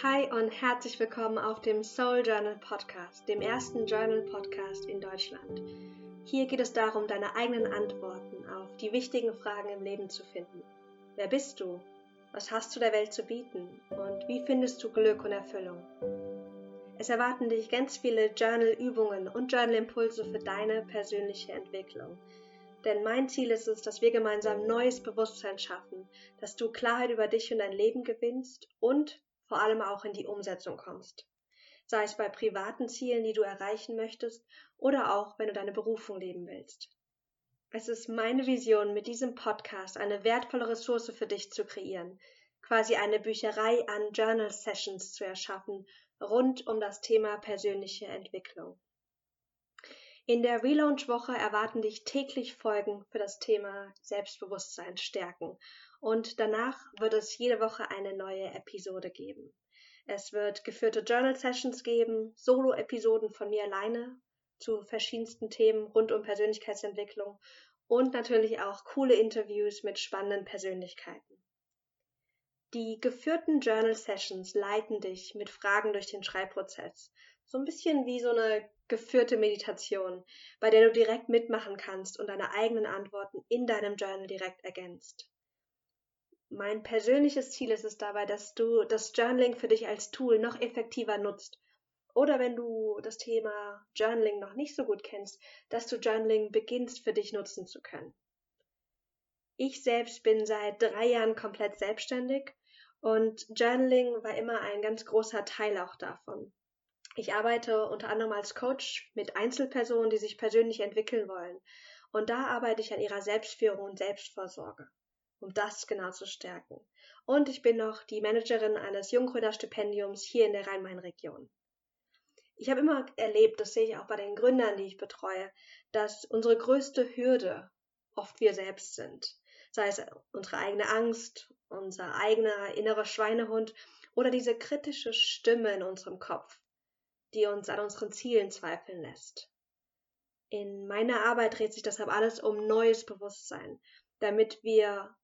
Hi und herzlich willkommen auf dem Soul Journal Podcast, dem ersten Journal Podcast in Deutschland. Hier geht es darum, deine eigenen Antworten auf die wichtigen Fragen im Leben zu finden. Wer bist du? Was hast du der Welt zu bieten? Und wie findest du Glück und Erfüllung? Es erwarten dich ganz viele Journal-Übungen und Journal-Impulse für deine persönliche Entwicklung. Denn mein Ziel ist es, dass wir gemeinsam neues Bewusstsein schaffen, dass du Klarheit über dich und dein Leben gewinnst und vor allem auch in die Umsetzung kommst. Sei es bei privaten Zielen, die du erreichen möchtest, oder auch, wenn du deine Berufung leben willst. Es ist meine Vision, mit diesem Podcast eine wertvolle Ressource für dich zu kreieren, quasi eine Bücherei an Journal Sessions zu erschaffen, rund um das Thema persönliche Entwicklung. In der Relaunch-Woche erwarten dich täglich Folgen für das Thema Selbstbewusstsein stärken und danach wird es jede Woche eine neue Episode geben. Es wird geführte Journal Sessions geben, Solo-Episoden von mir alleine zu verschiedensten Themen rund um Persönlichkeitsentwicklung und natürlich auch coole Interviews mit spannenden Persönlichkeiten. Die geführten Journal Sessions leiten dich mit Fragen durch den Schreibprozess. So ein bisschen wie so eine geführte Meditation, bei der du direkt mitmachen kannst und deine eigenen Antworten in deinem Journal direkt ergänzt. Mein persönliches Ziel ist es dabei, dass du das Journaling für dich als Tool noch effektiver nutzt. Oder wenn du das Thema Journaling noch nicht so gut kennst, dass du Journaling beginnst für dich nutzen zu können. Ich selbst bin seit drei Jahren komplett selbstständig und Journaling war immer ein ganz großer Teil auch davon. Ich arbeite unter anderem als Coach mit Einzelpersonen, die sich persönlich entwickeln wollen. Und da arbeite ich an ihrer Selbstführung und Selbstvorsorge um das genau zu stärken. Und ich bin noch die Managerin eines Junggründerstipendiums hier in der Rhein-Main-Region. Ich habe immer erlebt, das sehe ich auch bei den Gründern, die ich betreue, dass unsere größte Hürde oft wir selbst sind. Sei es unsere eigene Angst, unser eigener innerer Schweinehund oder diese kritische Stimme in unserem Kopf, die uns an unseren Zielen zweifeln lässt. In meiner Arbeit dreht sich deshalb alles um neues Bewusstsein, damit wir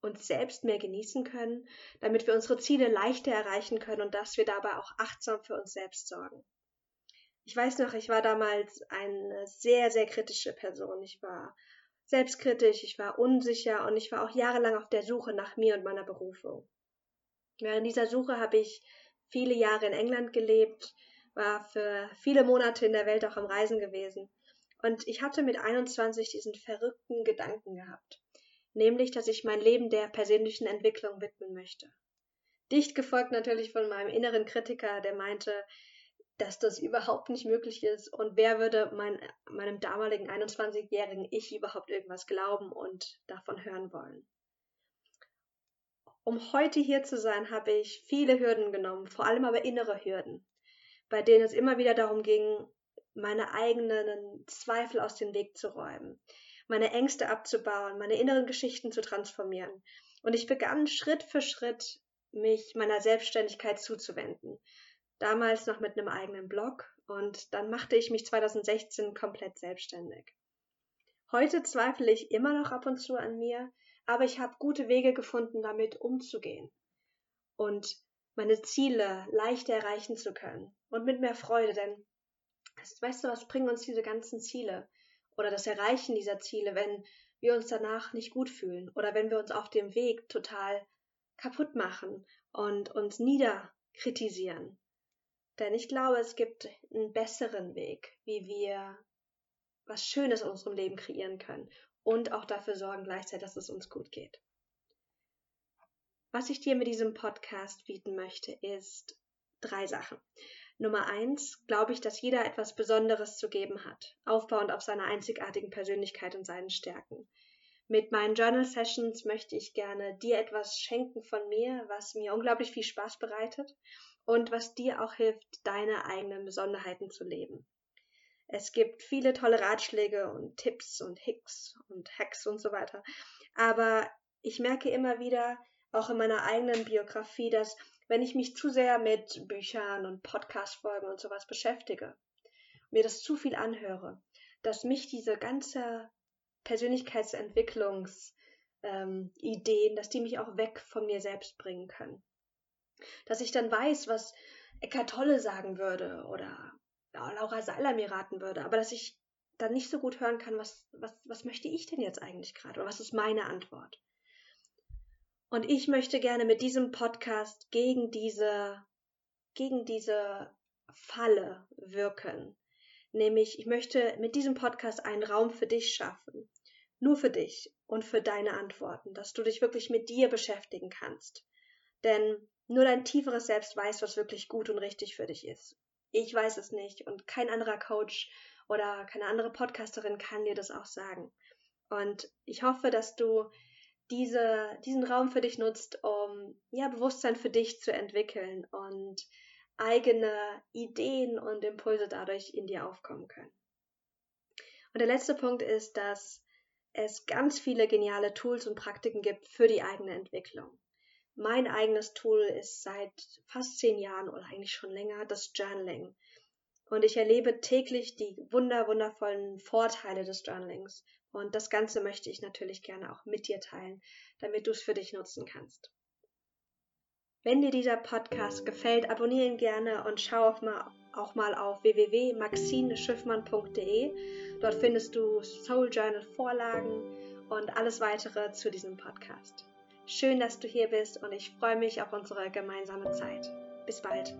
uns selbst mehr genießen können, damit wir unsere Ziele leichter erreichen können und dass wir dabei auch achtsam für uns selbst sorgen. Ich weiß noch, ich war damals eine sehr, sehr kritische Person. Ich war selbstkritisch, ich war unsicher und ich war auch jahrelang auf der Suche nach mir und meiner Berufung. Während dieser Suche habe ich viele Jahre in England gelebt, war für viele Monate in der Welt auch am Reisen gewesen. Und ich hatte mit 21 diesen verrückten Gedanken gehabt nämlich dass ich mein Leben der persönlichen Entwicklung widmen möchte. Dicht gefolgt natürlich von meinem inneren Kritiker, der meinte, dass das überhaupt nicht möglich ist und wer würde mein, meinem damaligen 21-jährigen Ich überhaupt irgendwas glauben und davon hören wollen. Um heute hier zu sein, habe ich viele Hürden genommen, vor allem aber innere Hürden, bei denen es immer wieder darum ging, meine eigenen Zweifel aus dem Weg zu räumen, meine Ängste abzubauen, meine inneren Geschichten zu transformieren. Und ich begann Schritt für Schritt, mich meiner Selbstständigkeit zuzuwenden. Damals noch mit einem eigenen Blog und dann machte ich mich 2016 komplett selbstständig. Heute zweifle ich immer noch ab und zu an mir, aber ich habe gute Wege gefunden, damit umzugehen und meine Ziele leichter erreichen zu können und mit mehr Freude, denn weißt du, was bringen uns diese ganzen Ziele? oder das Erreichen dieser Ziele, wenn wir uns danach nicht gut fühlen oder wenn wir uns auf dem Weg total kaputt machen und uns niederkritisieren. Denn ich glaube, es gibt einen besseren Weg, wie wir was Schönes in unserem Leben kreieren können und auch dafür sorgen gleichzeitig, dass es uns gut geht. Was ich dir mit diesem Podcast bieten möchte, ist drei Sachen. Nummer eins glaube ich, dass jeder etwas Besonderes zu geben hat, aufbauend auf seiner einzigartigen Persönlichkeit und seinen Stärken. Mit meinen Journal Sessions möchte ich gerne dir etwas schenken von mir, was mir unglaublich viel Spaß bereitet und was dir auch hilft, deine eigenen Besonderheiten zu leben. Es gibt viele tolle Ratschläge und Tipps und Hicks und Hacks und so weiter. Aber ich merke immer wieder, auch in meiner eigenen Biografie, dass wenn ich mich zu sehr mit Büchern und Podcast-Folgen und sowas beschäftige, mir das zu viel anhöre, dass mich diese ganze Persönlichkeitsentwicklungsideen, ähm, dass die mich auch weg von mir selbst bringen können. Dass ich dann weiß, was Eckart Tolle sagen würde oder Laura Seiler mir raten würde, aber dass ich dann nicht so gut hören kann, was, was, was möchte ich denn jetzt eigentlich gerade oder was ist meine Antwort. Und ich möchte gerne mit diesem Podcast gegen diese, gegen diese Falle wirken. Nämlich, ich möchte mit diesem Podcast einen Raum für dich schaffen. Nur für dich und für deine Antworten, dass du dich wirklich mit dir beschäftigen kannst. Denn nur dein tieferes Selbst weiß, was wirklich gut und richtig für dich ist. Ich weiß es nicht und kein anderer Coach oder keine andere Podcasterin kann dir das auch sagen. Und ich hoffe, dass du diese, diesen Raum für dich nutzt, um ja Bewusstsein für dich zu entwickeln und eigene Ideen und Impulse dadurch in dir aufkommen können. Und der letzte Punkt ist, dass es ganz viele geniale Tools und Praktiken gibt für die eigene Entwicklung. Mein eigenes Tool ist seit fast zehn Jahren oder eigentlich schon länger das Journaling. Und ich erlebe täglich die wunder, wundervollen Vorteile des Journalings. Und das Ganze möchte ich natürlich gerne auch mit dir teilen, damit du es für dich nutzen kannst. Wenn dir dieser Podcast gefällt, abonniere ihn gerne und schau auch mal, auch mal auf www.maxineschiffmann.de. Dort findest du Soul Journal Vorlagen und alles weitere zu diesem Podcast. Schön, dass du hier bist und ich freue mich auf unsere gemeinsame Zeit. Bis bald.